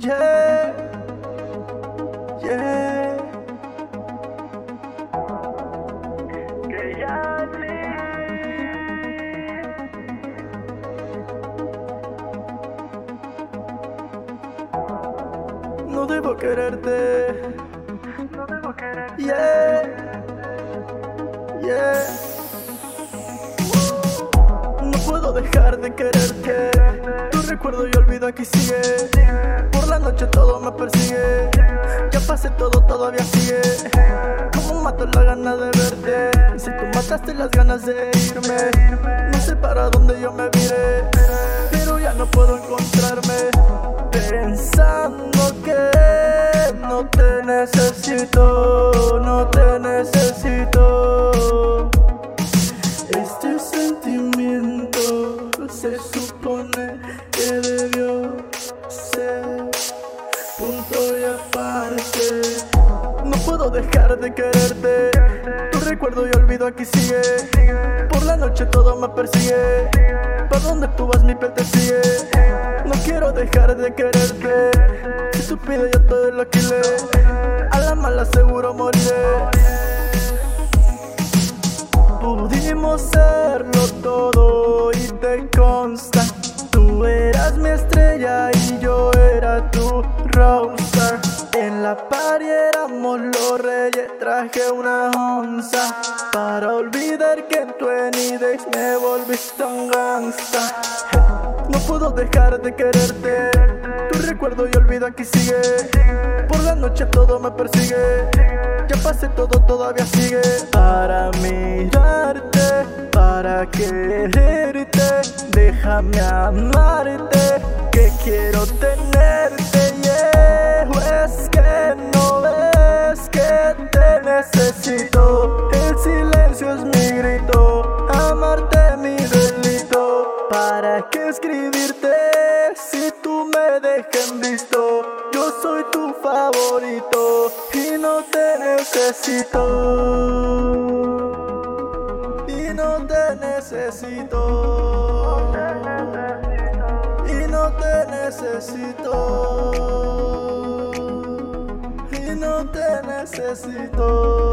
Yeah, yeah. Que ya No debo quererte. no debo querer. Yeah, yeah. No puedo dejar de quererte. Recuerdo y olvido aquí sigue. Por la noche todo me persigue. Ya pasé todo, todavía sigue. Como mato la gana de verte. Si tú mataste las ganas de irme, no sé para dónde yo me viré. Pero ya no puedo encontrarme. Pensando que no te necesito, no te necesito. Puedo dejar de quererte. Tu recuerdo y olvido aquí sigue. Por la noche todo me persigue. Para donde tú vas mi piel te sigue. No quiero dejar de quererte. Si pides yo todo lo alquilé. A la mala seguro moriré. Pudimos serlo todo y te consta. Tú eras mi estrella y yo era tu rockstar. En la party éramos los reyes, traje una onza. Para olvidar que en tu Enidex me volviste un gangsta. No puedo dejar de quererte. Tu recuerdo y olvido aquí sigue. Por la noche todo me persigue. Ya pasé todo, todavía sigue. Para mirarte, para quererte. Déjame amarte, que quiero tenerte. Necesito. El silencio es mi grito. Amarte mi delito. ¿Para qué escribirte si tú me dejas visto? Yo soy tu favorito y no te necesito. Y no te necesito. Y no te necesito. Te necesito.